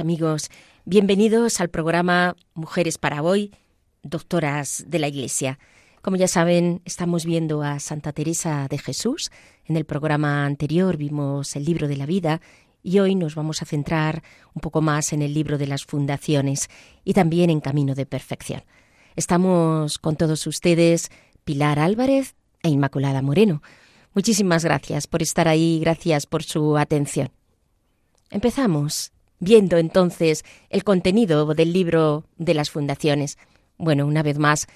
Amigos, bienvenidos al programa Mujeres para hoy, doctoras de la Iglesia. Como ya saben, estamos viendo a Santa Teresa de Jesús. En el programa anterior vimos el libro de la vida y hoy nos vamos a centrar un poco más en el libro de las fundaciones y también en Camino de Perfección. Estamos con todos ustedes Pilar Álvarez e Inmaculada Moreno. Muchísimas gracias por estar ahí, gracias por su atención. Empezamos viendo entonces el contenido del libro de las fundaciones. Bueno, una vez más,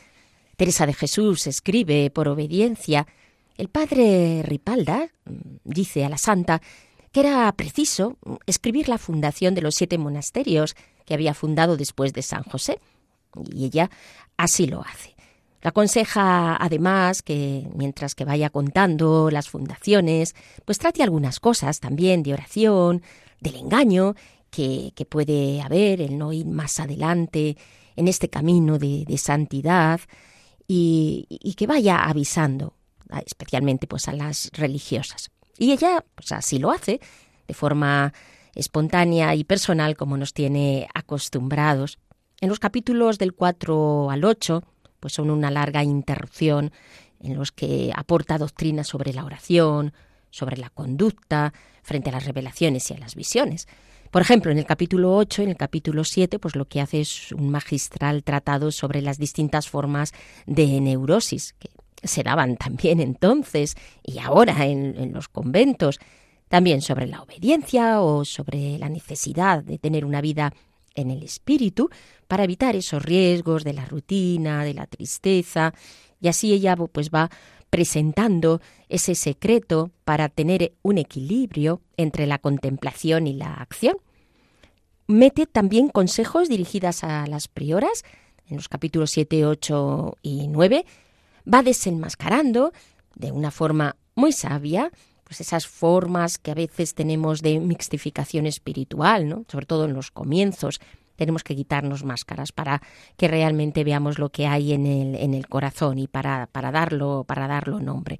Teresa de Jesús escribe por obediencia. El padre Ripalda mm, dice a la santa que era preciso escribir la fundación de los siete monasterios que había fundado después de San José. Y ella así lo hace. Le aconseja además que mientras que vaya contando las fundaciones, pues trate algunas cosas también de oración, del engaño que, puede haber, el no ir más adelante en este camino de, santidad y, que vaya avisando, especialmente pues a las religiosas. Y ella pues así lo hace, de forma espontánea y personal como nos tiene acostumbrados. En los capítulos del 4 al 8, pues son una larga interrupción en los que aporta doctrina sobre la oración, sobre la conducta frente a las revelaciones y a las visiones. Por ejemplo, en el capítulo 8, en el capítulo 7, pues lo que hace es un magistral tratado sobre las distintas formas de neurosis que se daban también entonces y ahora en, los conventos, también sobre la obediencia o sobre la necesidad de tener una vida en el espíritu para evitar esos riesgos de la rutina, de la tristeza, y así ella pues va presentando ese secreto para tener un equilibrio entre la contemplación y la acción. Mete también consejos dirigidas a las prioras, en los capítulos 7, 8 y 9, va desenmascarando de una forma muy sabia pues esas formas que a veces tenemos de mixtificación espiritual, ¿no? sobre todo en los comienzos, tenemos que quitarnos máscaras para que realmente veamos lo que hay en el, en el corazón y para, para, darlo, para darlo nombre.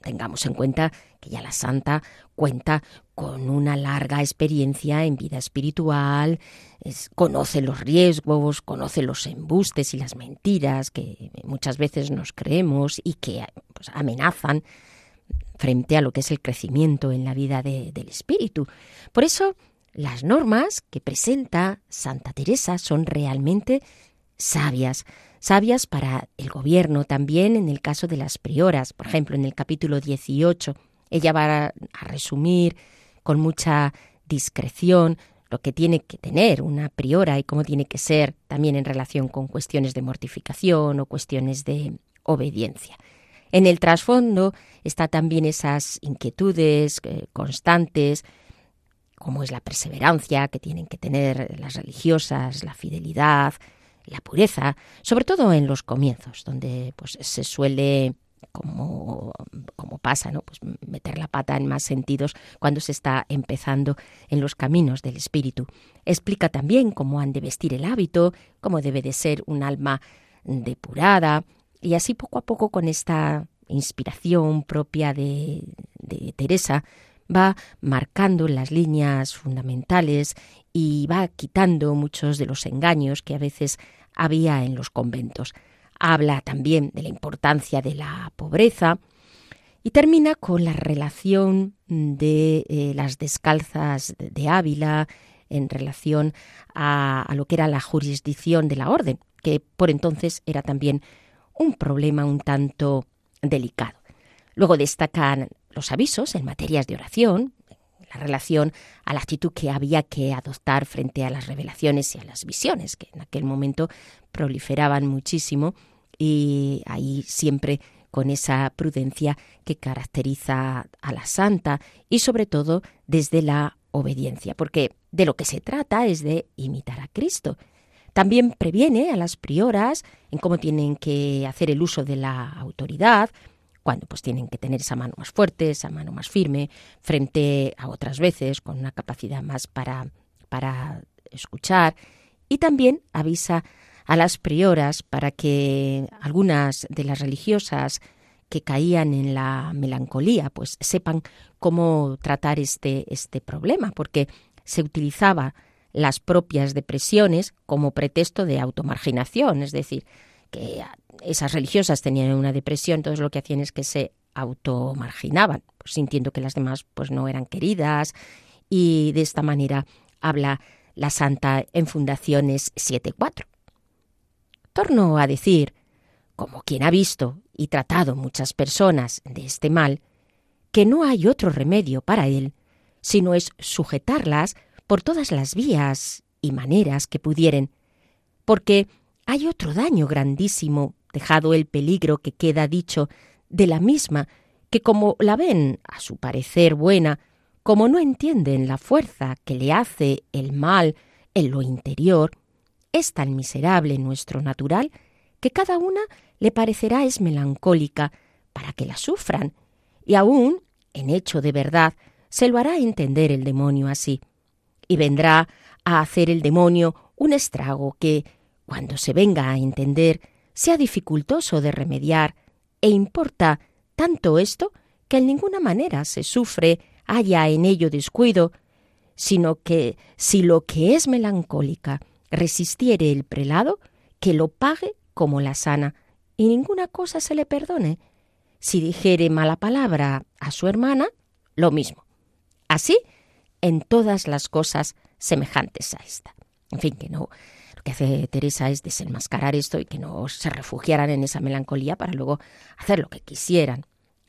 Tengamos en cuenta que ya la santa cuenta con una larga experiencia en vida espiritual, conoce los riesgos, conoce los embustes y las mentiras que muchas veces nos creemos y que pues, amenazan frente a lo que es el crecimiento en la vida del espíritu. Por eso, las normas que presenta Santa Teresa son realmente sabias, sabias para el gobierno también en el caso de las prioras. Por ejemplo, en el capítulo 18, ella va a resumir con mucha discreción lo que tiene que tener una priora y cómo tiene que ser también en relación con cuestiones de mortificación o cuestiones de obediencia. En el trasfondo está también esas inquietudes eh, constantes como es la perseverancia que tienen que tener las religiosas, la fidelidad, la pureza, sobre todo en los comienzos, donde pues se suele como, como pasa, ¿no? Pues meter la pata en más sentidos cuando se está empezando en los caminos del espíritu. Explica también cómo han de vestir el hábito, cómo debe de ser un alma depurada, y así poco a poco con esta inspiración propia de, de Teresa, va marcando las líneas fundamentales y va quitando muchos de los engaños que a veces había en los conventos. Habla también de la importancia de la pobreza y termina con la relación de eh, las descalzas de Ávila en relación a, a lo que era la jurisdicción de la orden, que por entonces era también un problema un tanto delicado. Luego destacan los avisos en materias de oración, la relación a la actitud que había que adoptar frente a las revelaciones y a las visiones, que en aquel momento proliferaban muchísimo y ahí siempre con esa prudencia que caracteriza a la santa y sobre todo desde la obediencia, porque de lo que se trata es de imitar a Cristo. También previene a las prioras en cómo tienen que hacer el uso de la autoridad, cuando pues tienen que tener esa mano más fuerte, esa mano más firme, frente a otras veces con una capacidad más para, para escuchar. Y también avisa a las prioras para que algunas de las religiosas que caían en la melancolía, pues sepan cómo tratar este, este problema, porque se utilizaba las propias depresiones como pretexto de automarginación, es decir, que esas religiosas tenían una depresión, entonces lo que hacían es que se automarginaban, pues, sintiendo que las demás pues no eran queridas y de esta manera habla la santa en Fundaciones 7.4. Torno a decir, como quien ha visto y tratado muchas personas de este mal, que no hay otro remedio para él, sino es sujetarlas por todas las vías y maneras que pudieren, porque hay otro daño grandísimo, dejado el peligro que queda dicho de la misma, que como la ven, a su parecer buena, como no entienden la fuerza que le hace el mal en lo interior, es tan miserable nuestro natural que cada una le parecerá es melancólica para que la sufran, y aún, en hecho de verdad, se lo hará entender el demonio así, y vendrá a hacer el demonio un estrago que, cuando se venga a entender, sea dificultoso de remediar, e importa tanto esto que en ninguna manera se sufre haya en ello descuido, sino que si lo que es melancólica resistiere el prelado, que lo pague como la sana, y ninguna cosa se le perdone. Si dijere mala palabra a su hermana, lo mismo. Así en todas las cosas semejantes a esta. En fin, que no. Que hace Teresa es desenmascarar esto y que no se refugiaran en esa melancolía para luego hacer lo que quisieran.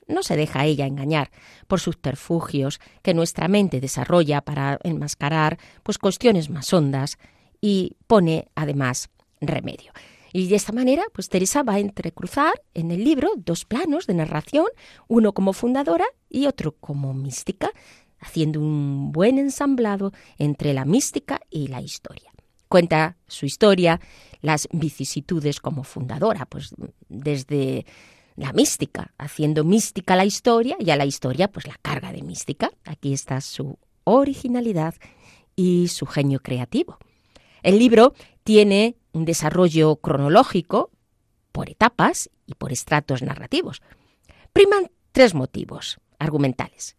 No se deja ella engañar por subterfugios que nuestra mente desarrolla para enmascarar pues cuestiones más hondas y pone además remedio. Y de esta manera, pues Teresa va a entrecruzar en el libro dos planos de narración, uno como fundadora y otro como mística, haciendo un buen ensamblado entre la mística y la historia. Cuenta su historia, las vicisitudes como fundadora, pues desde la mística, haciendo mística la historia y a la historia pues la carga de mística. Aquí está su originalidad y su genio creativo. El libro tiene un desarrollo cronológico por etapas y por estratos narrativos. Priman tres motivos argumentales.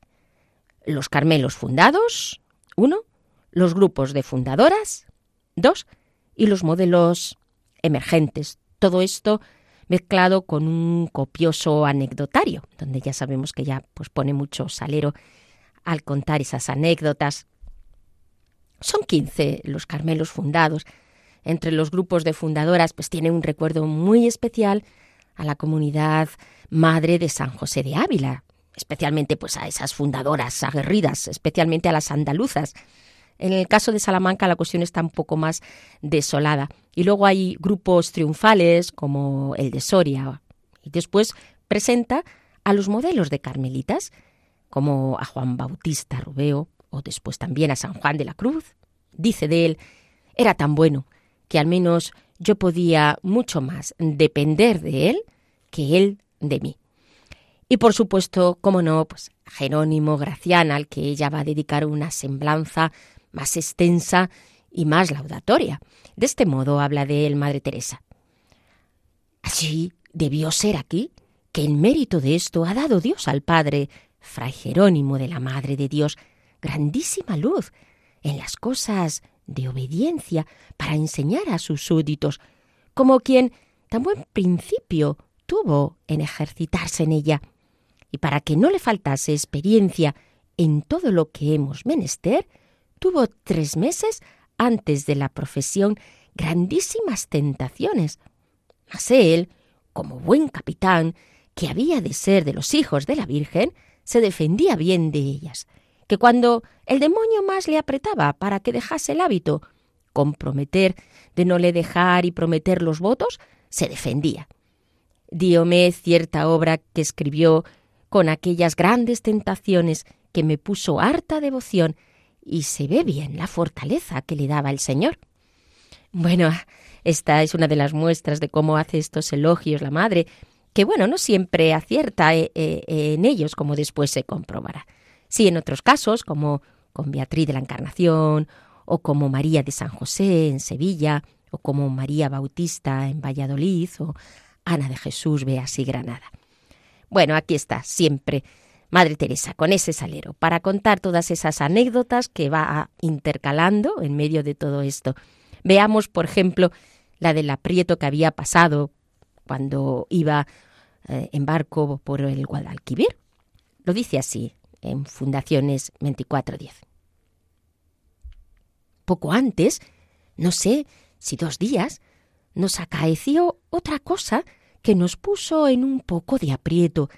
Los Carmelos fundados, uno, los grupos de fundadoras, dos, y los modelos emergentes. Todo esto mezclado con un copioso anecdotario, donde ya sabemos que ya pues, pone mucho salero al contar esas anécdotas. Son 15 los Carmelos fundados, entre los grupos de fundadoras, pues tiene un recuerdo muy especial a la comunidad madre de San José de Ávila, especialmente pues a esas fundadoras aguerridas, especialmente a las andaluzas. En el caso de Salamanca la cuestión está un poco más desolada. Y luego hay grupos triunfales como el de Soria. Y después presenta a los modelos de carmelitas, como a Juan Bautista Rubeo o después también a San Juan de la Cruz. Dice de él, era tan bueno que al menos yo podía mucho más depender de él que él de mí. Y por supuesto, como no, pues Jerónimo Graciana, al que ella va a dedicar una semblanza más extensa y más laudatoria. De este modo habla de él Madre Teresa. Así debió ser aquí, que en mérito de esto ha dado Dios al Padre, Fray Jerónimo de la Madre de Dios, grandísima luz en las cosas de obediencia para enseñar a sus súbditos, como quien tan buen principio tuvo en ejercitarse en ella, y para que no le faltase experiencia en todo lo que hemos menester, tuvo tres meses antes de la profesión grandísimas tentaciones. Mas él, como buen capitán, que había de ser de los hijos de la Virgen, se defendía bien de ellas, que cuando el demonio más le apretaba para que dejase el hábito, comprometer de no le dejar y prometer los votos, se defendía. Díome cierta obra que escribió con aquellas grandes tentaciones que me puso harta devoción y se ve bien la fortaleza que le daba el Señor. Bueno, esta es una de las muestras de cómo hace estos elogios la madre, que bueno, no siempre acierta eh, eh, en ellos, como después se comprobará. Sí, en otros casos, como con Beatriz de la Encarnación, o como María de San José en Sevilla, o como María Bautista en Valladolid, o Ana de Jesús, Beas y Granada. Bueno, aquí está, siempre Madre Teresa, con ese salero, para contar todas esas anécdotas que va intercalando en medio de todo esto. Veamos, por ejemplo, la del aprieto que había pasado cuando iba eh, en barco por el Guadalquivir. Lo dice así en Fundaciones 2410. Poco antes, no sé si dos días, nos acaeció otra cosa que nos puso en un poco de aprieto,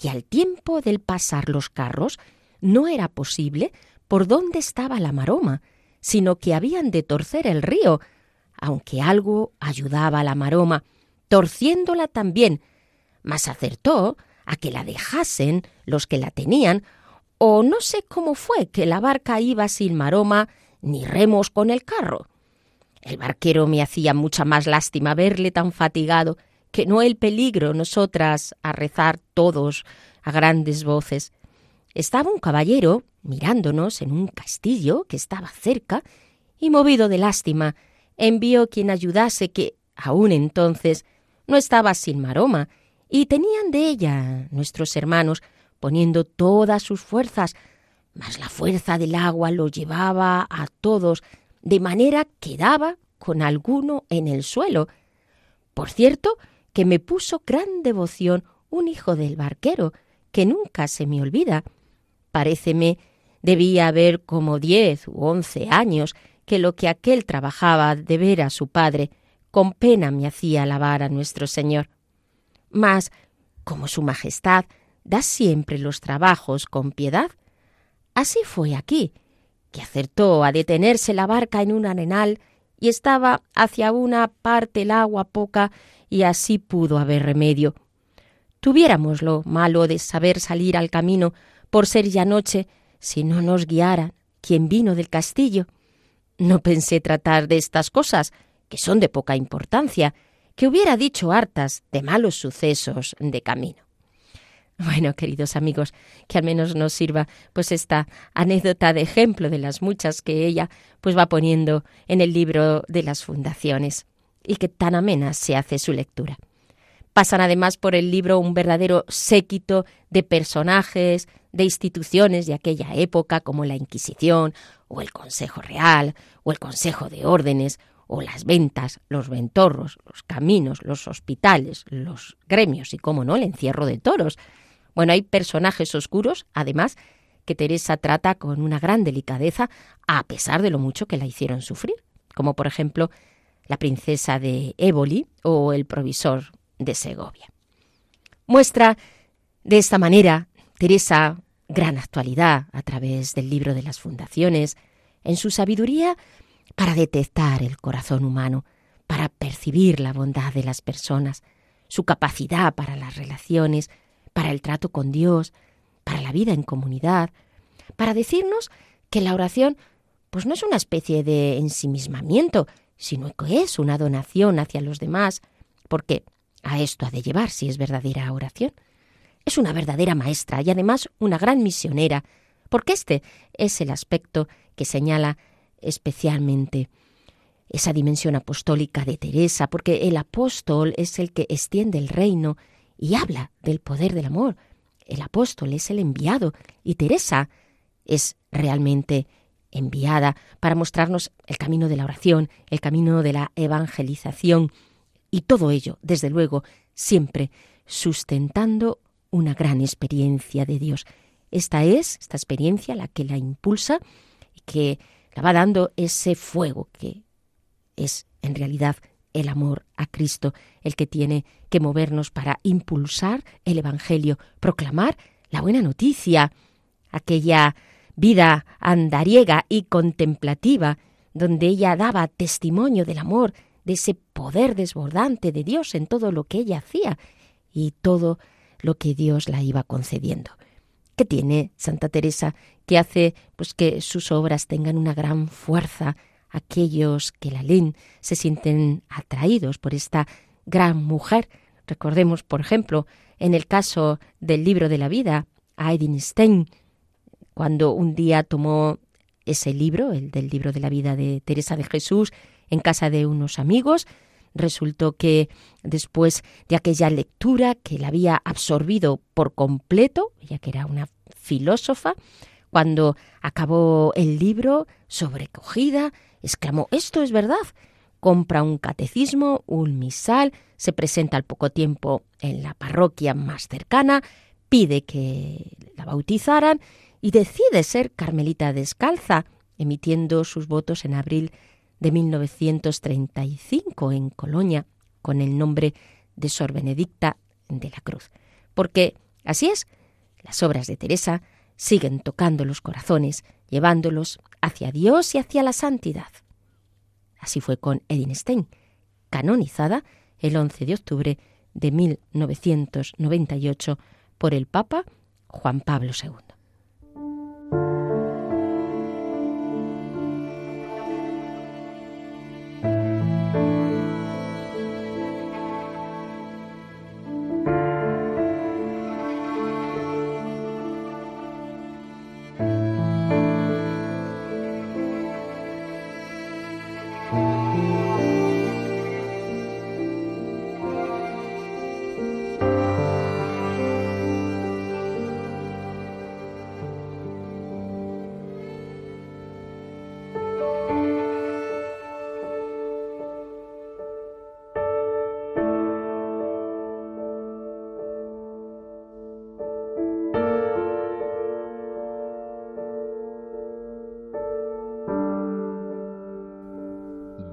que al tiempo del pasar los carros no era posible por dónde estaba la maroma, sino que habían de torcer el río, aunque algo ayudaba a la maroma, torciéndola también, mas acertó a que la dejasen los que la tenían, o no sé cómo fue que la barca iba sin maroma ni remos con el carro. El barquero me hacía mucha más lástima verle tan fatigado que no el peligro nosotras a rezar todos a grandes voces. Estaba un caballero mirándonos en un castillo que estaba cerca y movido de lástima envió quien ayudase que aún entonces no estaba sin maroma y tenían de ella nuestros hermanos poniendo todas sus fuerzas, mas la fuerza del agua lo llevaba a todos de manera que daba con alguno en el suelo. Por cierto, que me puso gran devoción un hijo del barquero, que nunca se me olvida. Paréceme debía haber como diez u once años que lo que aquel trabajaba de ver a su padre, con pena me hacía alabar a nuestro Señor. Mas, como su Majestad da siempre los trabajos con piedad, así fue aquí, que acertó a detenerse la barca en un arenal y estaba hacia una parte el agua poca y así pudo haber remedio. Tuviéramos lo malo de saber salir al camino por ser ya noche si no nos guiara quien vino del castillo. No pensé tratar de estas cosas, que son de poca importancia, que hubiera dicho hartas de malos sucesos de camino. Bueno, queridos amigos, que al menos nos sirva pues esta anécdota de ejemplo de las muchas que ella pues va poniendo en el libro de las fundaciones y que tan amena se hace su lectura. Pasan además por el libro un verdadero séquito de personajes, de instituciones de aquella época como la Inquisición o el Consejo Real o el Consejo de Órdenes o las ventas, los ventorros, los caminos, los hospitales, los gremios y, como no, el encierro de toros, bueno, hay personajes oscuros, además, que Teresa trata con una gran delicadeza, a pesar de lo mucho que la hicieron sufrir, como por ejemplo la princesa de Éboli o el provisor de Segovia. Muestra de esta manera Teresa gran actualidad a través del libro de las fundaciones, en su sabiduría para detectar el corazón humano, para percibir la bondad de las personas, su capacidad para las relaciones, para el trato con Dios, para la vida en comunidad, para decirnos que la oración pues no es una especie de ensimismamiento, sino que es una donación hacia los demás, porque a esto ha de llevar si es verdadera oración. Es una verdadera maestra y además una gran misionera, porque este es el aspecto que señala especialmente esa dimensión apostólica de Teresa, porque el apóstol es el que extiende el reino y habla del poder del amor. El apóstol es el enviado y Teresa es realmente enviada para mostrarnos el camino de la oración, el camino de la evangelización y todo ello, desde luego, siempre sustentando una gran experiencia de Dios. Esta es, esta experiencia, la que la impulsa y que la va dando ese fuego que es en realidad el amor a Cristo, el que tiene que movernos para impulsar el Evangelio, proclamar la buena noticia, aquella vida andariega y contemplativa, donde ella daba testimonio del amor, de ese poder desbordante de Dios en todo lo que ella hacía y todo lo que Dios la iba concediendo. ¿Qué tiene Santa Teresa que hace pues que sus obras tengan una gran fuerza? Aquellos que la leen se sienten atraídos por esta gran mujer. Recordemos, por ejemplo, en el caso del libro de la vida, a Stein, cuando un día tomó ese libro, el del libro de la vida de Teresa de Jesús, en casa de unos amigos, resultó que después de aquella lectura que la había absorbido por completo, ya que era una filósofa, cuando acabó el libro, sobrecogida, exclamó Esto es verdad. Compra un catecismo, un misal, se presenta al poco tiempo en la parroquia más cercana, pide que la bautizaran y decide ser carmelita descalza, emitiendo sus votos en abril de 1935 en Colonia con el nombre de Sor Benedicta de la Cruz. Porque, así es, las obras de Teresa siguen tocando los corazones, llevándolos hacia Dios y hacia la santidad. Así fue con Edith Stein, canonizada el 11 de octubre de 1998 por el Papa Juan Pablo II.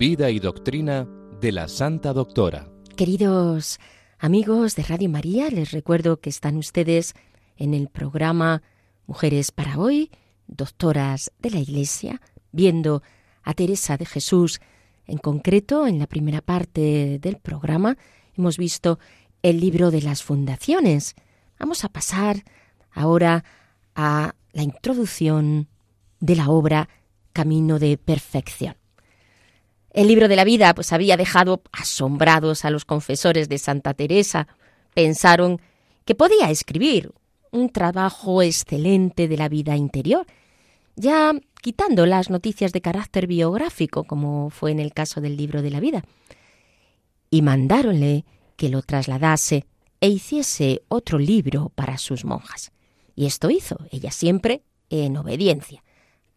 Vida y doctrina de la Santa Doctora. Queridos amigos de Radio María, les recuerdo que están ustedes en el programa Mujeres para hoy, doctoras de la Iglesia, viendo a Teresa de Jesús. En concreto, en la primera parte del programa hemos visto el libro de las fundaciones. Vamos a pasar ahora a la introducción de la obra Camino de Perfección. El libro de la vida pues había dejado asombrados a los confesores de Santa Teresa. Pensaron que podía escribir un trabajo excelente de la vida interior, ya quitando las noticias de carácter biográfico, como fue en el caso del libro de la vida. Y mandáronle que lo trasladase e hiciese otro libro para sus monjas. Y esto hizo, ella siempre en obediencia.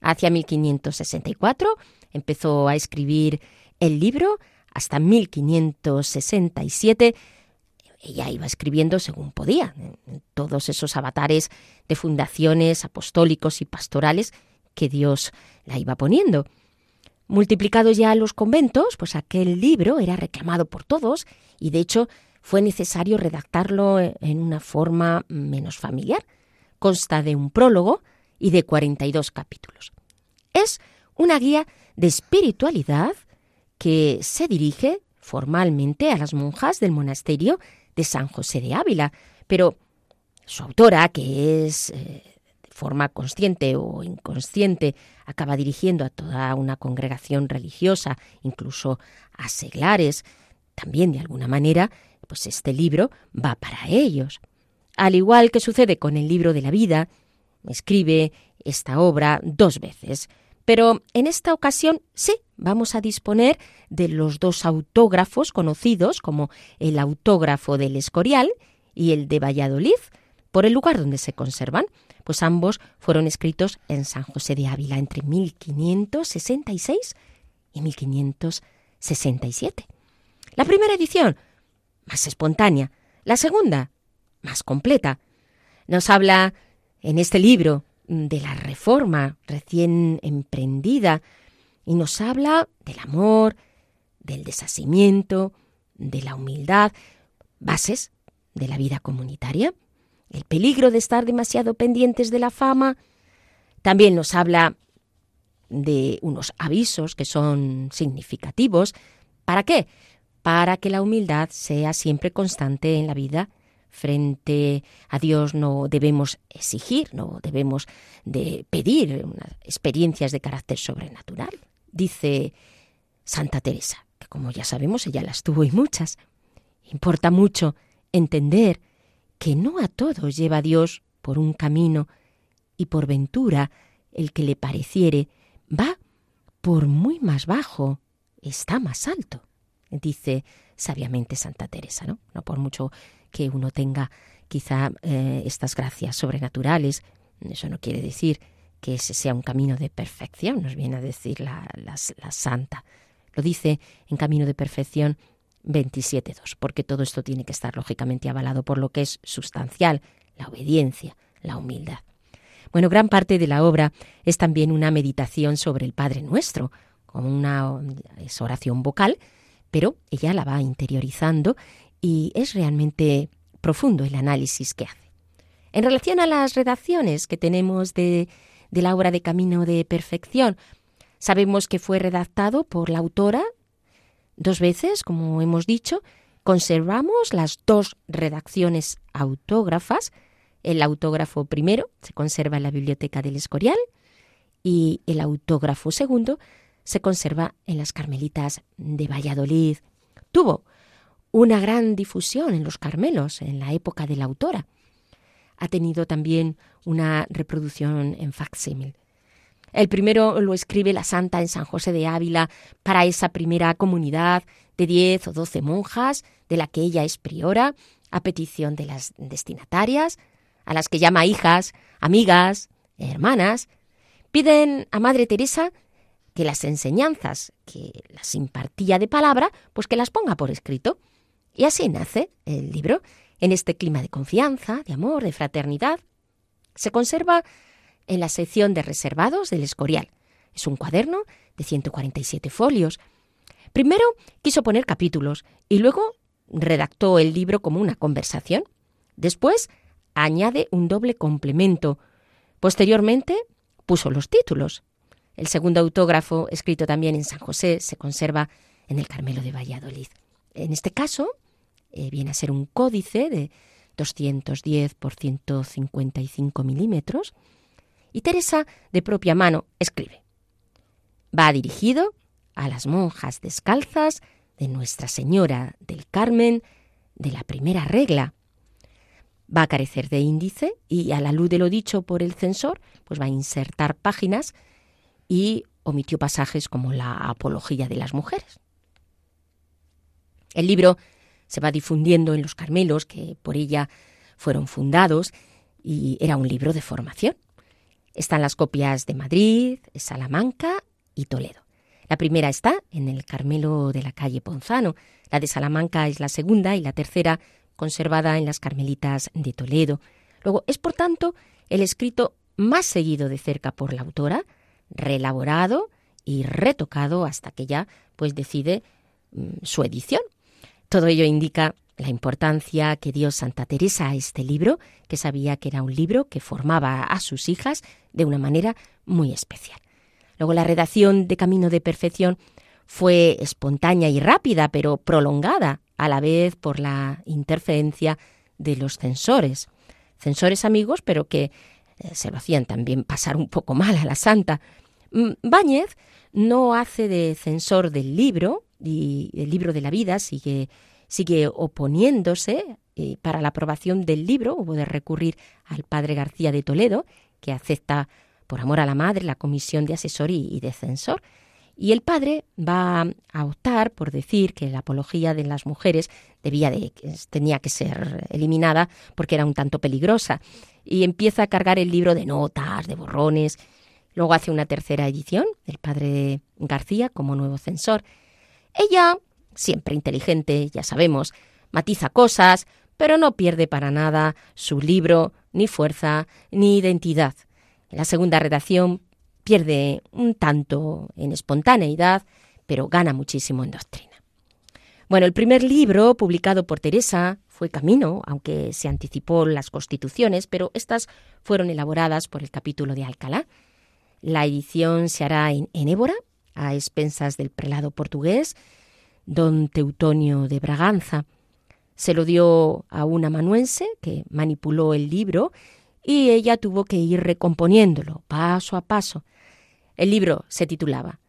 Hacia 1564 empezó a escribir el libro hasta 1567. Ella iba escribiendo según podía, todos esos avatares de fundaciones apostólicos y pastorales que Dios la iba poniendo. Multiplicados ya los conventos, pues aquel libro era reclamado por todos y de hecho fue necesario redactarlo en una forma menos familiar. Consta de un prólogo y de 42 capítulos. Es una guía de espiritualidad que se dirige formalmente a las monjas del monasterio de San José de Ávila, pero su autora, que es eh, de forma consciente o inconsciente, acaba dirigiendo a toda una congregación religiosa, incluso a seglares, también de alguna manera, pues este libro va para ellos. Al igual que sucede con el libro de la vida, escribe esta obra dos veces, pero en esta ocasión sí, vamos a disponer de los dos autógrafos conocidos como el autógrafo del Escorial y el de Valladolid, por el lugar donde se conservan, pues ambos fueron escritos en San José de Ávila entre 1566 y 1567. La primera edición, más espontánea, la segunda, más completa. Nos habla en este libro de la reforma recién emprendida y nos habla del amor, del deshacimiento, de la humildad, bases de la vida comunitaria, el peligro de estar demasiado pendientes de la fama, También nos habla de unos avisos que son significativos. ¿Para qué? Para que la humildad sea siempre constante en la vida. Frente a Dios no debemos exigir, no debemos de pedir experiencias de carácter sobrenatural. Dice Santa Teresa, que como ya sabemos ella las tuvo y muchas. Importa mucho entender que no a todos lleva Dios por un camino y por ventura el que le pareciere va por muy más bajo, está más alto, dice sabiamente Santa Teresa, ¿no? No por mucho que uno tenga quizá eh, estas gracias sobrenaturales, eso no quiere decir que ese sea un camino de perfección, nos viene a decir la, la santa. Lo dice en Camino de Perfección 27.2, porque todo esto tiene que estar lógicamente avalado por lo que es sustancial, la obediencia, la humildad. Bueno, gran parte de la obra es también una meditación sobre el Padre Nuestro, como una es oración vocal, pero ella la va interiorizando y es realmente profundo el análisis que hace. En relación a las redacciones que tenemos de, de la obra de Camino de Perfección, sabemos que fue redactado por la autora dos veces, como hemos dicho, conservamos las dos redacciones autógrafas, el autógrafo primero se conserva en la Biblioteca del Escorial y el autógrafo segundo se conserva en las Carmelitas de Valladolid. Tuvo una gran difusión en los Carmelos en la época de la autora. Ha tenido también una reproducción en facsímil. El primero lo escribe la santa en San José de Ávila para esa primera comunidad de diez o doce monjas de la que ella es priora, a petición de las destinatarias, a las que llama hijas, amigas, hermanas, piden a Madre Teresa que las enseñanzas que las impartía de palabra, pues que las ponga por escrito. Y así nace el libro, en este clima de confianza, de amor, de fraternidad. Se conserva en la sección de reservados del Escorial. Es un cuaderno de 147 folios. Primero quiso poner capítulos y luego redactó el libro como una conversación. Después añade un doble complemento. Posteriormente puso los títulos. El segundo autógrafo, escrito también en San José, se conserva en el Carmelo de Valladolid. En este caso, eh, viene a ser un códice de 210 por 155 milímetros, y Teresa, de propia mano, escribe. Va dirigido a las monjas descalzas de Nuestra Señora del Carmen de la primera regla, va a carecer de índice y a la luz de lo dicho por el censor, pues va a insertar páginas y omitió pasajes como la apología de las mujeres. El libro se va difundiendo en los Carmelos, que por ella fueron fundados, y era un libro de formación. Están las copias de Madrid, Salamanca y Toledo. La primera está en el Carmelo de la calle Ponzano, la de Salamanca es la segunda y la tercera conservada en las Carmelitas de Toledo. Luego, es por tanto el escrito más seguido de cerca por la autora, reelaborado y retocado hasta que ya pues decide mm, su edición. Todo ello indica la importancia que dio Santa Teresa a este libro, que sabía que era un libro que formaba a sus hijas de una manera muy especial. Luego la redacción de Camino de Perfección fue espontánea y rápida, pero prolongada a la vez por la interferencia de los censores. Censores amigos, pero que eh, se lo hacían también pasar un poco mal a la santa. Báñez no hace de censor del libro, y el libro de la vida sigue, sigue oponiéndose y para la aprobación del libro hubo de recurrir al padre García de Toledo, que acepta por amor a la madre la comisión de asesor y de censor, y el padre va a optar por decir que la apología de las mujeres debía de, tenía que ser eliminada porque era un tanto peligrosa. Y empieza a cargar el libro de notas, de borrones. Luego hace una tercera edición, el padre García como nuevo censor. Ella, siempre inteligente, ya sabemos, matiza cosas, pero no pierde para nada su libro, ni fuerza, ni identidad. En la segunda redacción pierde un tanto en espontaneidad, pero gana muchísimo en doctrina. Bueno, el primer libro publicado por Teresa fue Camino, aunque se anticipó las constituciones, pero estas fueron elaboradas por el capítulo de Alcalá. La edición se hará en, en Évora, a expensas del prelado portugués, don Teutonio de Braganza. Se lo dio a una amanuense que manipuló el libro y ella tuvo que ir recomponiéndolo paso a paso. El libro se titulaba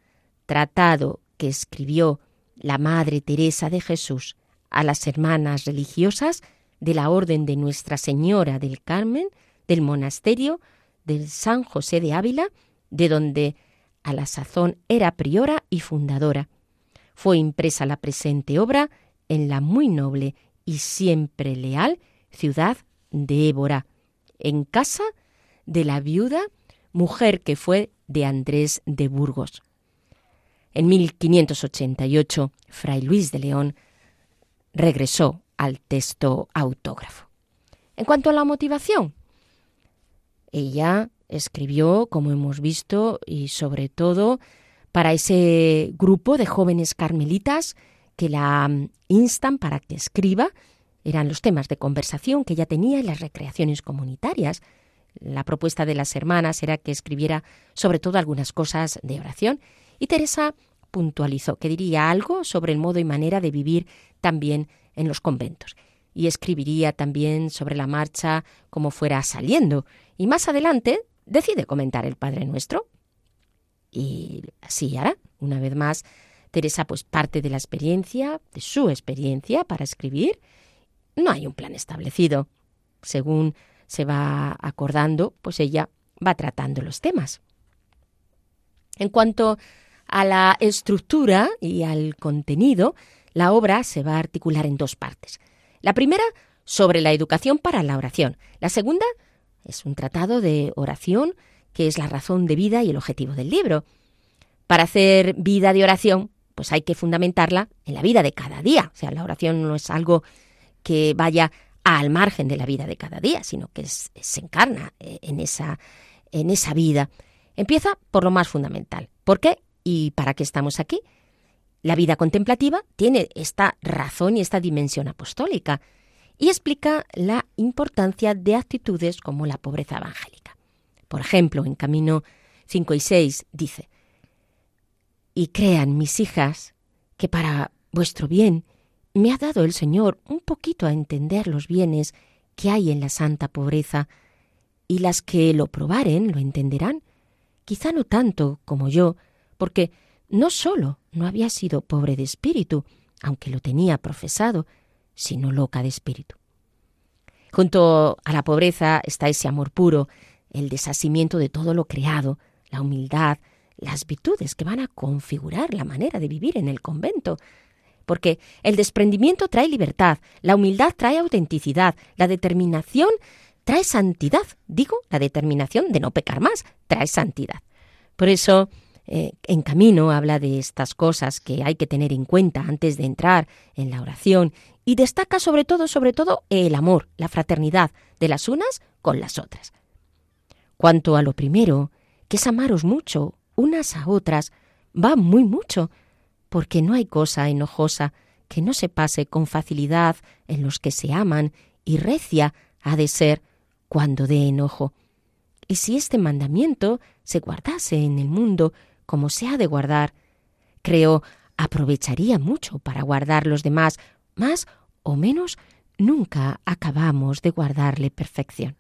Tratado que escribió la Madre Teresa de Jesús a las hermanas religiosas de la Orden de Nuestra Señora del Carmen del monasterio del San José de Ávila, de donde a la sazón era priora y fundadora. Fue impresa la presente obra en la muy noble y siempre leal ciudad de Évora, en casa de la viuda, mujer que fue de Andrés de Burgos. En 1588, Fray Luis de León regresó al texto autógrafo. En cuanto a la motivación, ella escribió, como hemos visto, y sobre todo para ese grupo de jóvenes carmelitas que la instan para que escriba. Eran los temas de conversación que ella tenía en las recreaciones comunitarias. La propuesta de las hermanas era que escribiera sobre todo algunas cosas de oración. Y Teresa puntualizó que diría algo sobre el modo y manera de vivir también en los conventos. Y escribiría también sobre la marcha como fuera saliendo. Y más adelante decide comentar el Padre Nuestro. Y así hará, una vez más, Teresa pues parte de la experiencia, de su experiencia para escribir no hay un plan establecido. Según se va acordando, pues ella va tratando los temas. En cuanto a la estructura y al contenido, la obra se va a articular en dos partes. La primera, sobre la educación para la oración. La segunda, es un tratado de oración que es la razón de vida y el objetivo del libro. Para hacer vida de oración, pues hay que fundamentarla en la vida de cada día. O sea, la oración no es algo que vaya al margen de la vida de cada día, sino que se encarna eh, en esa, en esa vida. Empieza por lo más fundamental. ¿Por qué y para qué estamos aquí? La vida contemplativa tiene esta razón y esta dimensión apostólica y explica la importancia de actitudes como la pobreza evangélica. Por ejemplo, en Camino 5 y 6 dice, Y crean mis hijas que para vuestro bien me ha dado el Señor un poquito a entender los bienes que hay en la santa pobreza, y las que lo probaren lo entenderán, quizá no tanto como yo, porque no sólo no había sido pobre de espíritu, aunque lo tenía profesado, sino loca de espíritu. Junto a la pobreza está ese amor puro, el desasimiento de todo lo creado, la humildad, las virtudes que van a configurar la manera de vivir en el convento, porque el desprendimiento trae libertad, la humildad trae autenticidad, la determinación trae santidad. Digo, la determinación de no pecar más trae santidad. Por eso, eh, en camino habla de estas cosas que hay que tener en cuenta antes de entrar en la oración y destaca sobre todo, sobre todo, el amor, la fraternidad de las unas con las otras. Cuanto a lo primero, que es amaros mucho, unas a otras, va muy mucho, porque no hay cosa enojosa que no se pase con facilidad en los que se aman, y recia ha de ser cuando dé enojo. Y si este mandamiento se guardase en el mundo como se ha de guardar, creo aprovecharía mucho para guardar los demás, más o menos nunca acabamos de guardarle perfección.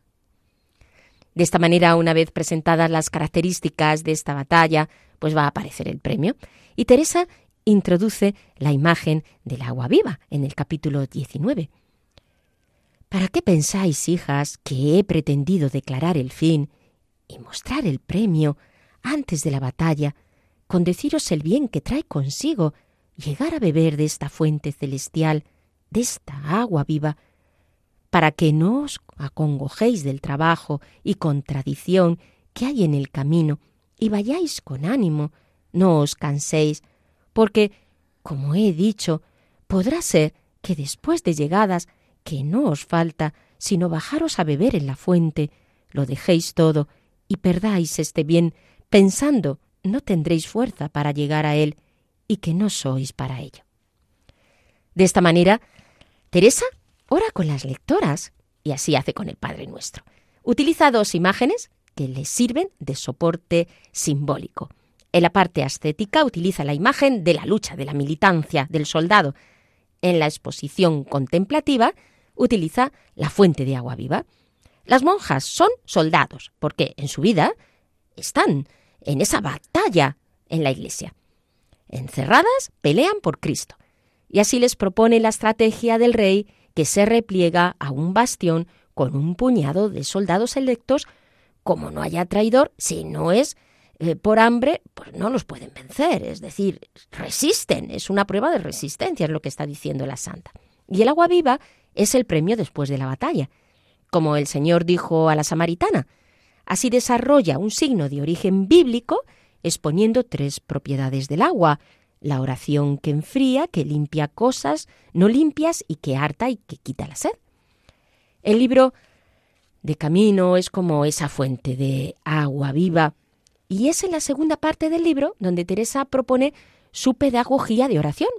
De esta manera, una vez presentadas las características de esta batalla, pues va a aparecer el premio, y Teresa introduce la imagen del agua viva en el capítulo 19. ¿Para qué pensáis, hijas, que he pretendido declarar el fin y mostrar el premio antes de la batalla, con deciros el bien que trae consigo llegar a beber de esta fuente celestial, de esta agua viva, para que no os acongojéis del trabajo y contradicción que hay en el camino, y vayáis con ánimo, no os canséis, porque, como he dicho, podrá ser que después de llegadas, que no os falta sino bajaros a beber en la fuente, lo dejéis todo y perdáis este bien, pensando no tendréis fuerza para llegar a él y que no sois para ello. De esta manera, Teresa ora con las lectoras y así hace con el Padre Nuestro. Utiliza dos imágenes, que le sirven de soporte simbólico. En la parte ascética utiliza la imagen de la lucha, de la militancia, del soldado. En la exposición contemplativa utiliza la fuente de agua viva. Las monjas son soldados, porque en su vida están en esa batalla en la iglesia. Encerradas, pelean por Cristo. Y así les propone la estrategia del rey que se repliega a un bastión con un puñado de soldados electos. Como no haya traidor, si no es eh, por hambre, pues no los pueden vencer. Es decir, resisten. Es una prueba de resistencia, es lo que está diciendo la santa. Y el agua viva es el premio después de la batalla. Como el Señor dijo a la samaritana, así desarrolla un signo de origen bíblico exponiendo tres propiedades del agua, la oración que enfría, que limpia cosas no limpias y que harta y que quita la sed. El libro de camino es como esa fuente de agua viva y es en la segunda parte del libro donde Teresa propone su pedagogía de oración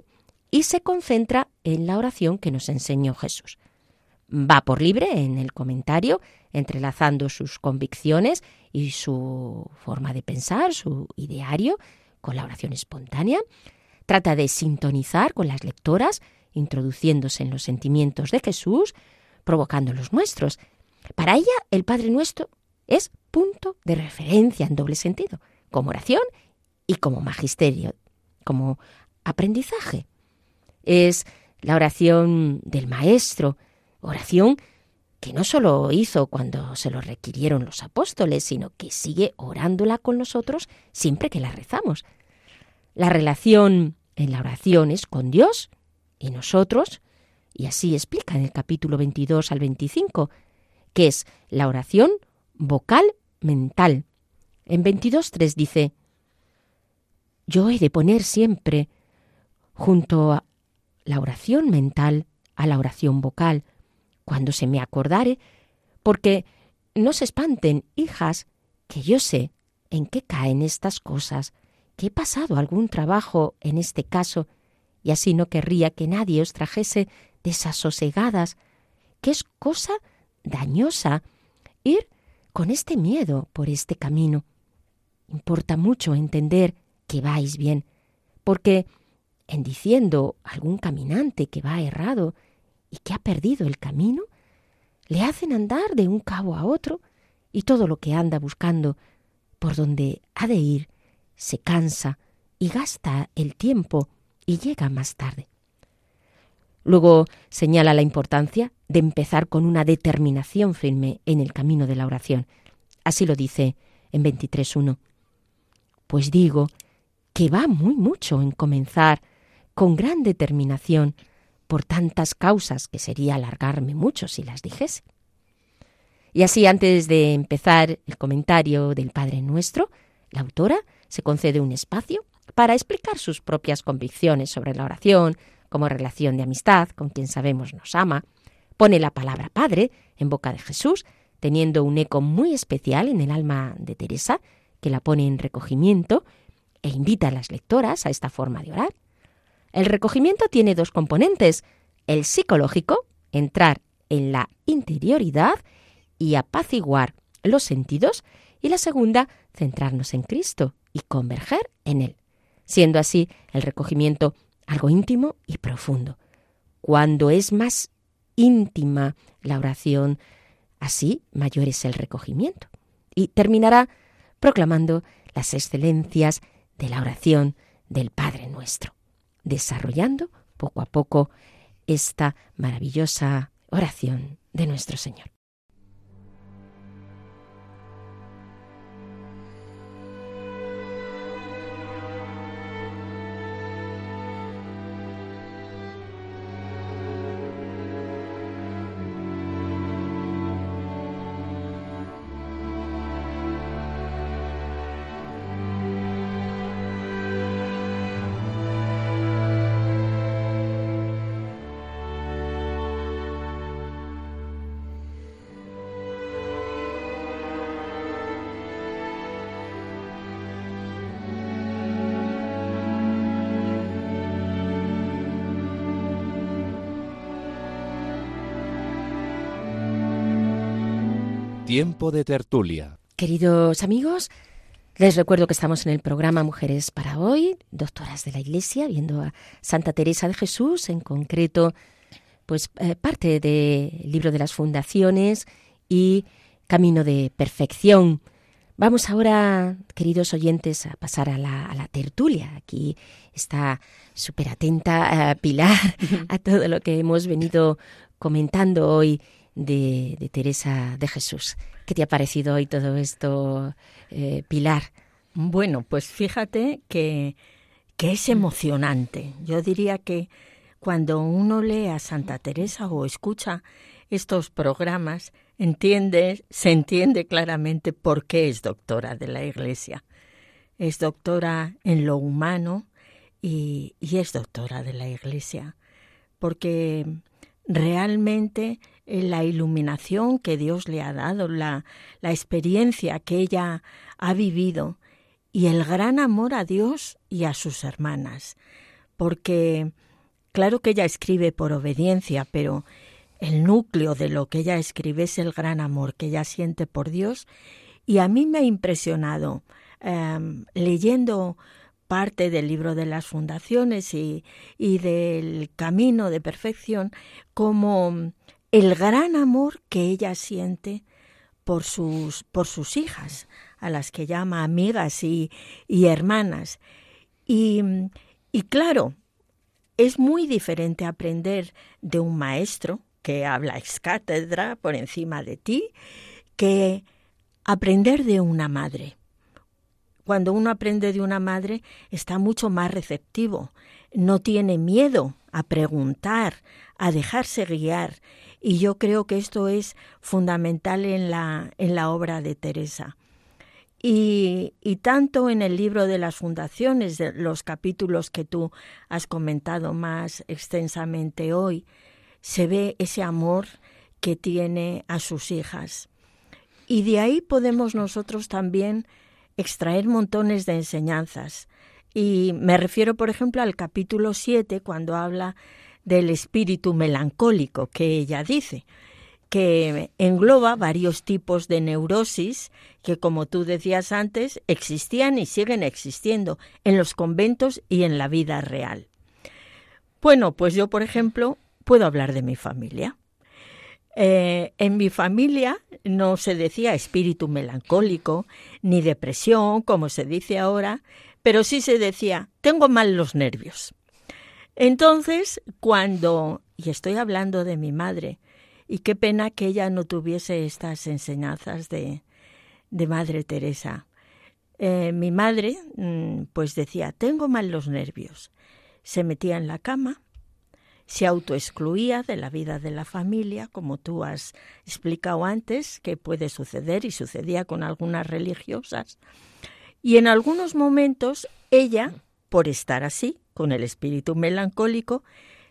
y se concentra en la oración que nos enseñó Jesús. Va por libre en el comentario, entrelazando sus convicciones y su forma de pensar, su ideario, con la oración espontánea. Trata de sintonizar con las lectoras, introduciéndose en los sentimientos de Jesús, provocando los nuestros. Para ella, el Padre Nuestro es punto de referencia en doble sentido, como oración y como magisterio, como aprendizaje es la oración del Maestro, oración que no solo hizo cuando se lo requirieron los apóstoles, sino que sigue orándola con nosotros siempre que la rezamos. La relación en la oración es con Dios y nosotros, y así explica en el capítulo 22 al 25, que es la oración vocal mental. En 22.3 dice, yo he de poner siempre junto a, la oración mental a la oración vocal, cuando se me acordare, porque no se espanten, hijas, que yo sé en qué caen estas cosas, que he pasado algún trabajo en este caso, y así no querría que nadie os trajese desasosegadas, que es cosa dañosa ir con este miedo por este camino. Importa mucho entender que vais bien, porque en diciendo algún caminante que va errado y que ha perdido el camino, le hacen andar de un cabo a otro y todo lo que anda buscando por donde ha de ir se cansa y gasta el tiempo y llega más tarde. Luego señala la importancia de empezar con una determinación firme en el camino de la oración. Así lo dice en 23.1. Pues digo que va muy mucho en comenzar con gran determinación por tantas causas que sería alargarme mucho si las dijese. Y así, antes de empezar el comentario del Padre Nuestro, la autora se concede un espacio para explicar sus propias convicciones sobre la oración como relación de amistad con quien sabemos nos ama, pone la palabra Padre en boca de Jesús, teniendo un eco muy especial en el alma de Teresa, que la pone en recogimiento e invita a las lectoras a esta forma de orar. El recogimiento tiene dos componentes. El psicológico, entrar en la interioridad y apaciguar los sentidos, y la segunda, centrarnos en Cristo y converger en Él, siendo así el recogimiento algo íntimo y profundo. Cuando es más íntima la oración, así mayor es el recogimiento. Y terminará proclamando las excelencias de la oración del Padre nuestro desarrollando poco a poco esta maravillosa oración de nuestro Señor. Tiempo de tertulia. Queridos amigos, les recuerdo que estamos en el programa Mujeres para hoy, doctoras de la Iglesia, viendo a Santa Teresa de Jesús, en concreto, pues eh, parte del libro de las fundaciones y Camino de Perfección. Vamos ahora, queridos oyentes, a pasar a la, tertulia. Aquí está súper atenta eh, Pilar a todo lo que hemos venido comentando hoy de, Teresa de Jesús. ¿Qué te ha parecido hoy todo esto, eh, Pilar? Bueno, pues fíjate que, que es emocionante. Yo diría que cuando uno lee a Santa Teresa o escucha estos programas, entiende, se entiende claramente por qué es doctora de la Iglesia. Es doctora en lo humano y, y es doctora de la Iglesia, porque realmente la iluminación que Dios le ha dado, la, la experiencia que ella ha vivido y el gran amor a Dios y a sus hermanas. Porque claro que ella escribe por obediencia, pero el núcleo de lo que ella escribe es el gran amor que ella siente por Dios. Y a mí me ha impresionado em, leyendo parte del libro de las fundaciones y, y del camino de perfección, como el gran amor que ella siente por sus, por sus hijas, a las que llama amigas y, y hermanas. Y, y claro, es muy diferente aprender de un maestro que habla ex cátedra por encima de ti que aprender de una madre. Cuando uno aprende de una madre está mucho más receptivo, no tiene miedo a preguntar, a dejarse guiar y yo creo que esto es fundamental en la, en la obra de Teresa. Y, y, tanto en el libro de las fundaciones, de los capítulos que tú has comentado más extensamente hoy, se ve ese amor que tiene a sus hijas. Y de ahí podemos nosotros también extraer montones de enseñanzas. Y me refiero, por ejemplo, al capítulo 7, cuando habla del espíritu melancólico que ella dice, que engloba varios tipos de neurosis que, como tú decías antes, existían y siguen existiendo en los conventos y en la vida real. Bueno, pues yo, por ejemplo, puedo hablar de mi familia. Eh, en mi familia no se decía espíritu melancólico ni depresión, como se dice ahora, pero sí se decía tengo mal los nervios. Entonces, cuando, y estoy hablando de mi madre, y qué pena que ella no tuviese estas enseñanzas de, de Madre Teresa. Eh, mi madre, mm, pues decía, tengo mal los nervios. Se metía en la cama, se autoexcluía de la vida de la familia, como tú has explicado antes, que puede suceder y sucedía con algunas religiosas. Y en algunos momentos ella, por estar así, con el espíritu melancólico,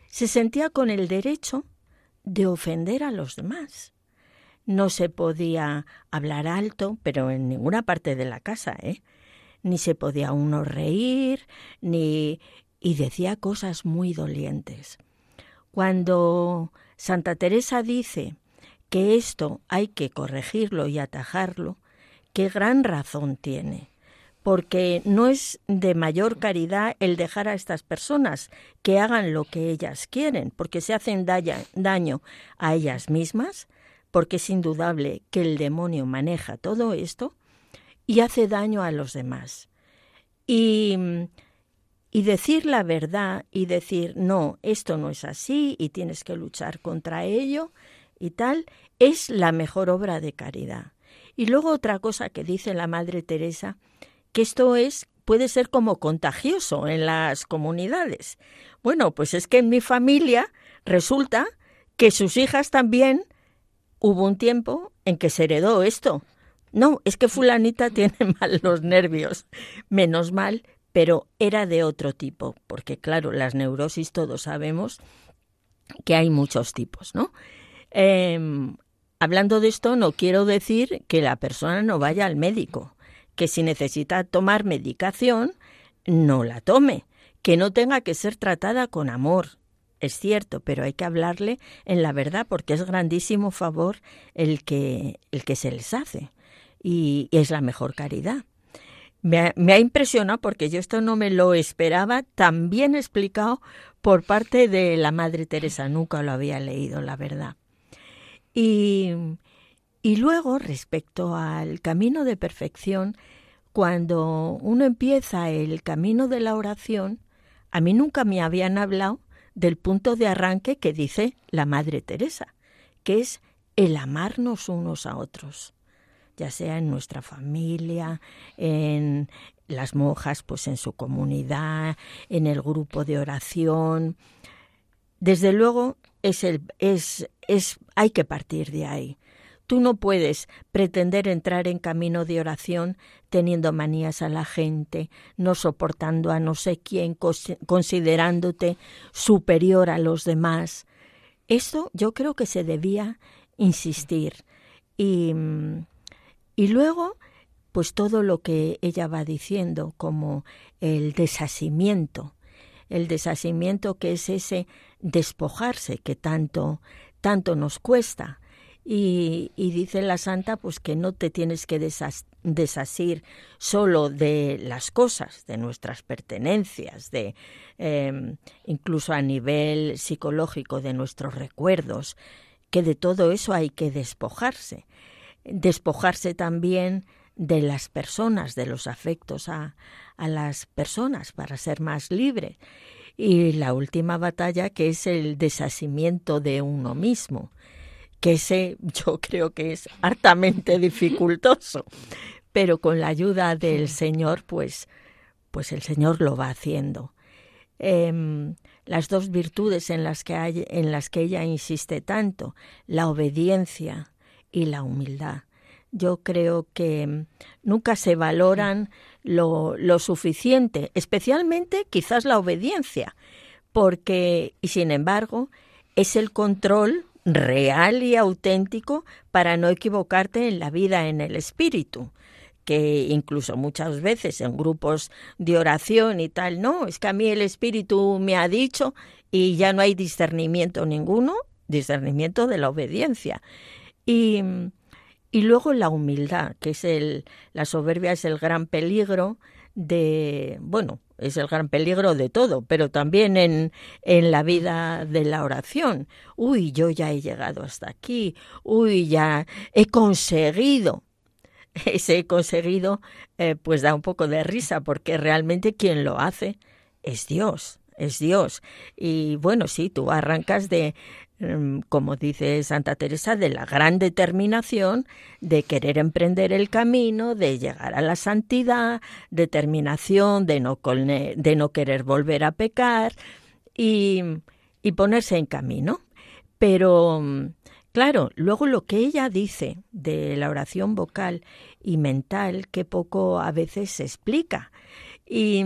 se sentía con el derecho de ofender a los demás. No se podía hablar alto, pero en ninguna parte de la casa, ¿eh? Ni se podía uno reír, ni... y decía cosas muy dolientes. Cuando Santa Teresa dice que esto hay que corregirlo y atajarlo, qué gran razón tiene porque no es de mayor caridad el dejar a estas personas que hagan lo que ellas quieren, porque se hacen daño a ellas mismas, porque es indudable que el demonio maneja todo esto y hace daño a los demás. Y, y decir la verdad y decir, no, esto no es así y tienes que luchar contra ello y tal, es la mejor obra de caridad. Y luego otra cosa que dice la Madre Teresa, que esto es puede ser como contagioso en las comunidades. Bueno, pues es que en mi familia resulta que sus hijas también hubo un tiempo en que se heredó esto. No, es que fulanita tiene mal los nervios. Menos mal, pero era de otro tipo, porque claro, las neurosis todos sabemos que hay muchos tipos, ¿no? Em, hablando de esto, no quiero decir que la persona no vaya al médico que si necesita tomar medicación, no la tome, que no tenga que ser tratada con amor. Es cierto, pero hay que hablarle en la verdad porque es grandísimo favor el que, el que se les hace. y es la mejor caridad. Me ha, impresionado porque yo esto no me lo esperaba tan bien explicado por parte de la Madre Teresa, nunca lo había leído, la verdad. Y, y luego, respecto al camino de perfección, cuando uno empieza el camino de la oración, a mí nunca me habían hablado del punto de arranque que dice la Madre Teresa, que es el amarnos unos a otros, ya sea en nuestra familia, en las monjas, pues en su comunidad, en el grupo de oración. Desde luego es el, es, es, hay que partir de ahí. Tú no puedes pretender entrar en camino de oración teniendo manías a la gente, no soportando a no sé quién, considerándote superior a los demás. Eso yo creo que se debía insistir. Y, y luego, pues todo lo que ella va diciendo, como el desasimiento, el desasimiento que es ese despojarse que tanto, tanto nos cuesta. Y, y, dice la santa pues que no te tienes que desasir solo de las cosas, de nuestras pertenencias, de eh, incluso a nivel psicológico de nuestros recuerdos, que de todo eso hay que despojarse. Despojarse también de las personas, de los afectos a, a las personas para ser más libre. Y la última batalla que es el desasimiento de uno mismo que ese yo creo que es hartamente dificultoso, pero con la ayuda del Señor, pues, pues el Señor lo va haciendo. Eh, las dos virtudes en las que hay, en las que ella insiste tanto, la obediencia y la humildad. Yo creo que nunca se valoran lo, lo suficiente, especialmente quizás la obediencia, porque, y sin embargo, es el control real y auténtico para no equivocarte en la vida en el espíritu que incluso muchas veces en grupos de oración y tal, no, es que a mí el espíritu me ha dicho y ya no hay discernimiento ninguno, discernimiento de la obediencia. Y, y luego la humildad, que es el, la soberbia es el gran peligro de, bueno, es el gran peligro de todo, pero también en, en la vida de la oración. Uy, yo ya he llegado hasta aquí, uy, ya he conseguido. Ese he conseguido, eh, pues da un poco de risa, porque realmente quien lo hace es Dios, es Dios. Y bueno, sí, tú arrancas de, como dice Santa Teresa, de la gran determinación de querer emprender el camino, de llegar a la santidad, determinación de no, de no querer volver a pecar y, y ponerse en camino. Pero, claro, luego lo que ella dice de la oración vocal y mental, que poco a veces se explica. Y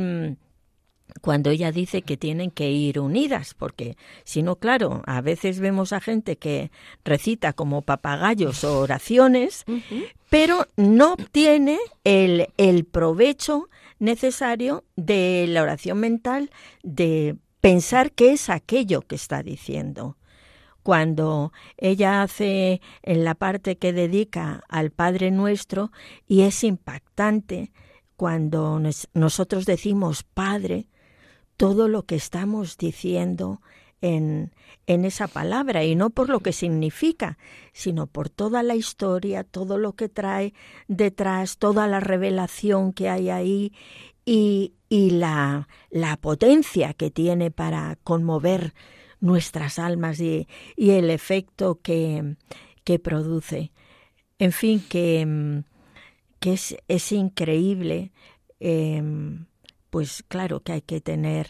cuando ella dice que tienen que ir unidas, porque si no, claro, a veces vemos a gente que recita como papagayos o oraciones, pero no obtiene el, el provecho necesario de la oración mental, de pensar qué es aquello que está diciendo. Cuando ella hace en la parte que dedica al Padre Nuestro, y es impactante cuando nosotros decimos Padre, todo lo que estamos diciendo en, en, esa palabra y no por lo que significa, sino por toda la historia, todo lo que trae detrás, toda la revelación que hay ahí y, y la, la potencia que tiene para conmover nuestras almas y, y el efecto que, que, produce. En fin, que, que es, es increíble. Eh, pues claro que hay que tener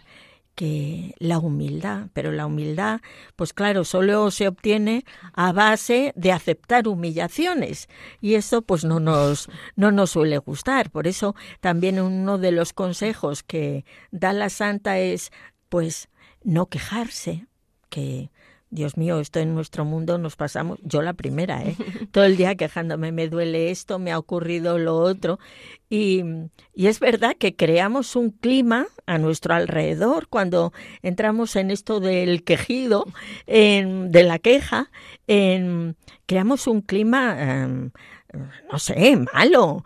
que la humildad, pero la humildad, pues claro, solo se obtiene a base de aceptar humillaciones y eso pues no nos no nos suele gustar. Por eso también uno de los consejos que da la santa es pues no quejarse, que Dios mío, esto en nuestro mundo nos pasamos, yo la primera, ¿eh? todo el día quejándome, me duele esto, me ha ocurrido lo otro. Y, y, es verdad que creamos un clima a nuestro alrededor cuando entramos en esto del quejido, en, de la queja, en, creamos un clima, em, no sé, malo.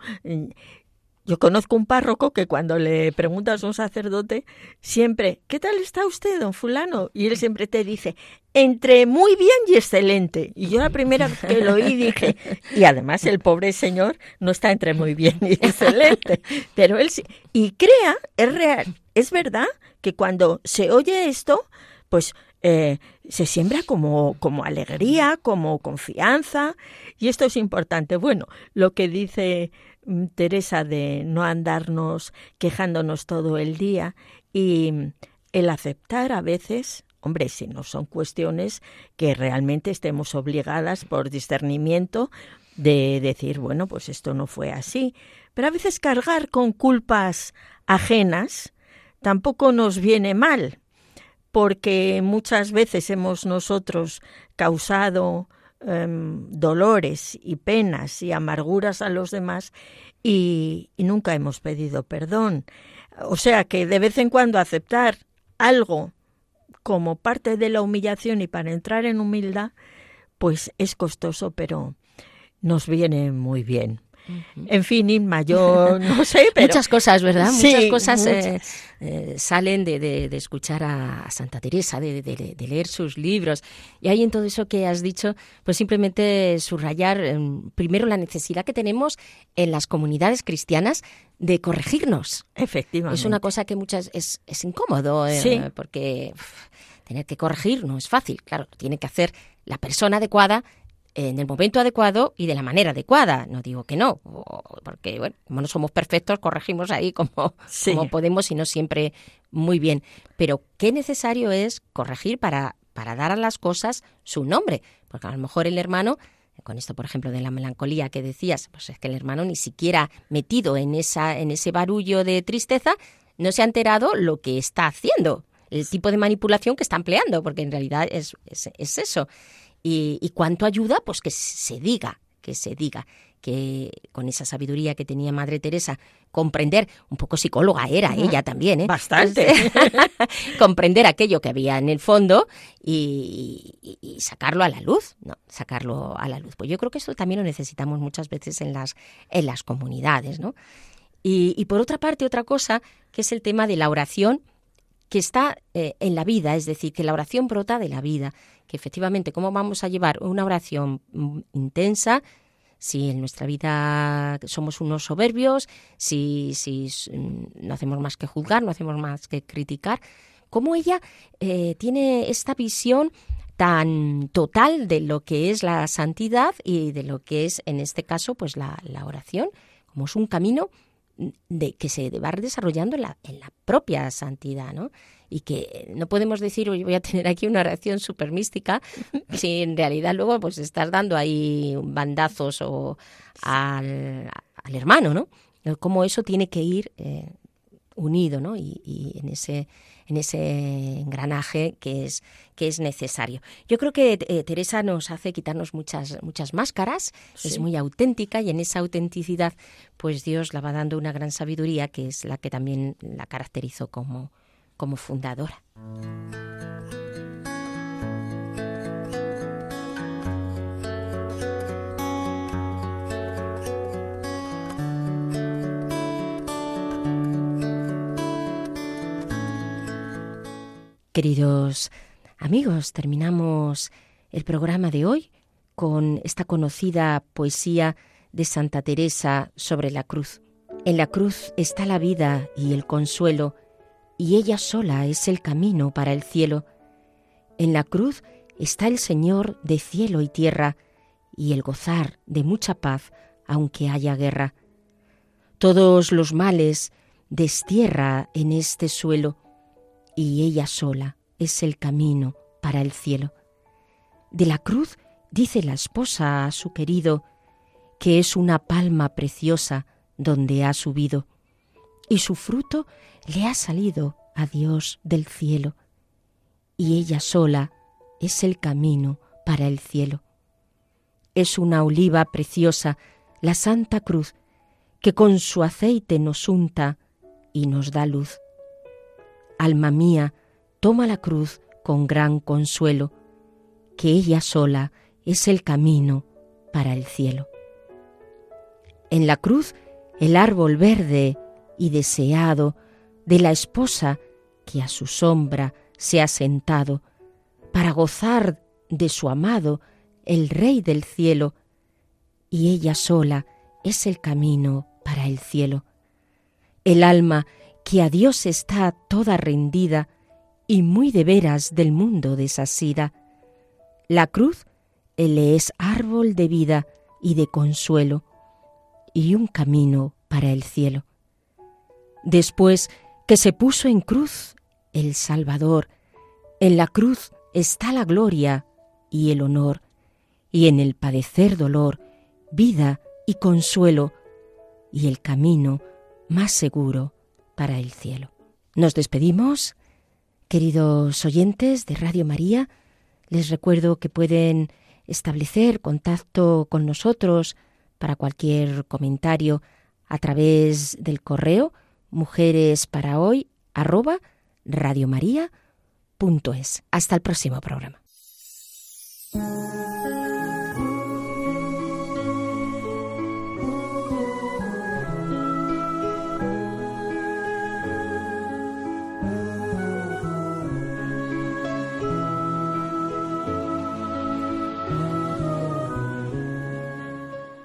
Yo conozco un párroco que cuando le preguntas a un sacerdote, siempre, ¿qué tal está usted, don fulano? Y él siempre te dice, entre muy bien y excelente. Y yo la primera vez que lo oí dije, y además el pobre señor no está entre muy bien y excelente, pero él sí. Y crea, es real, es verdad que cuando se oye esto, pues eh, se siembra como, como alegría, como confianza, y esto es importante. Bueno, lo que dice Mm, Teresa de no andarnos quejándonos todo el día y el aceptar a veces, hombre, si no son cuestiones que realmente estemos obligadas por discernimiento de decir, bueno, pues esto no fue así, pero a veces cargar con culpas ajenas tampoco nos viene mal, porque muchas veces hemos nosotros causado Em, dolores y penas y amarguras a los demás y, nunca hemos pedido perdón. O sea que de vez en cuando aceptar algo como parte de la humillación y para entrar en humildad, pues es costoso, pero nos viene muy bien. En fin, Inma, yo no sé, pero... Muchas cosas, ¿verdad? muchas cosas eh, eh, salen de, escuchar a Santa Teresa, de, leer sus libros. Y ahí en todo eso que has dicho, pues simplemente subrayar em, primero la necesidad que tenemos en las comunidades cristianas de corregirnos. Efectivamente. Es una cosa que muchas es, es incómodo, eh, porque tener que corregir no es fácil. Claro, tiene que hacer la persona adecuada en el momento adecuado y de la manera adecuada. No digo que no, porque bueno, como no somos perfectos, corregimos ahí como, como podemos y no siempre muy bien. Pero qué necesario es corregir para, para dar a las cosas su nombre. Porque a lo mejor el hermano, con esto por ejemplo de la melancolía que decías, pues es que el hermano ni siquiera metido en, esa, en ese barullo de tristeza, no se ha enterado lo que está haciendo, el tipo de manipulación que está empleando, porque en realidad es, es, es eso. Y, cuánto ayuda, pues que se diga, que se diga que con esa sabiduría que tenía Madre Teresa, comprender, un poco psicóloga era ella también, ¿eh? Bastante. comprender aquello que había en el fondo y, sacarlo a la luz, ¿no? Sacarlo a la luz. Pues yo creo que eso también lo necesitamos muchas veces en las, en las comunidades, ¿no? Y, por otra parte, otra cosa, que es el tema de la oración que está eh, en la vida, es decir, que la oración brota de la vida, que efectivamente cómo vamos a llevar una oración mm, intensa si en nuestra vida somos unos soberbios, si, si mm, no hacemos más que juzgar, no hacemos más que criticar, cómo ella eh, tiene esta visión tan total de lo que es la santidad y de lo que es, en este caso, pues la, la oración, como es un camino de que se va desarrollando en la, en la propia santidad, ¿no? y que no podemos decir, hoy voy a tener aquí una reacción súper mística, si en realidad luego pues estás dando ahí bandazos o al, hermano, ¿no? Cómo eso tiene que ir eh, unido, ¿no? Y, en ese en ese engranaje que es que es necesario. Yo creo que eh, Teresa nos hace quitarnos muchas muchas máscaras, es muy auténtica y en esa autenticidad pues Dios la va dando una gran sabiduría que es la que también la caracterizó como como fundadora. Queridos amigos, terminamos el programa de hoy con esta conocida poesía de Santa Teresa sobre la cruz. En la cruz está la vida y el consuelo y ella sola es el camino para el cielo. En la cruz está el Señor de cielo y tierra, y el gozar de mucha paz aunque haya guerra. Todos los males destierra en este suelo, y ella sola es el camino para el cielo. De la cruz dice la esposa a su querido, que es una palma preciosa donde ha subido, y su fruto le ha salido a Dios del cielo, y ella sola es el camino para el cielo. Es una oliva preciosa, la Santa Cruz, que con su aceite nos unta y nos da luz. Alma mía, toma la cruz con gran consuelo, que ella sola es el camino para el cielo. En la cruz el árbol verde y deseado de la esposa que a su sombra se ha sentado para gozar de su amado, el Rey del cielo, y ella sola es el camino para el cielo. El alma que a Dios está toda rendida y muy de veras del mundo desasida. La cruz le es árbol de vida y de consuelo, y un camino para el cielo. Después que se puso en cruz el Salvador, en la cruz está la gloria y el honor, y en el padecer dolor, vida y consuelo, y el camino más seguro para el cielo. Nos despedimos, queridos oyentes de Radio María. Les recuerdo que pueden establecer contacto con nosotros para cualquier comentario a través del correo mujeres para hoy arroba. Hasta el próximo programa.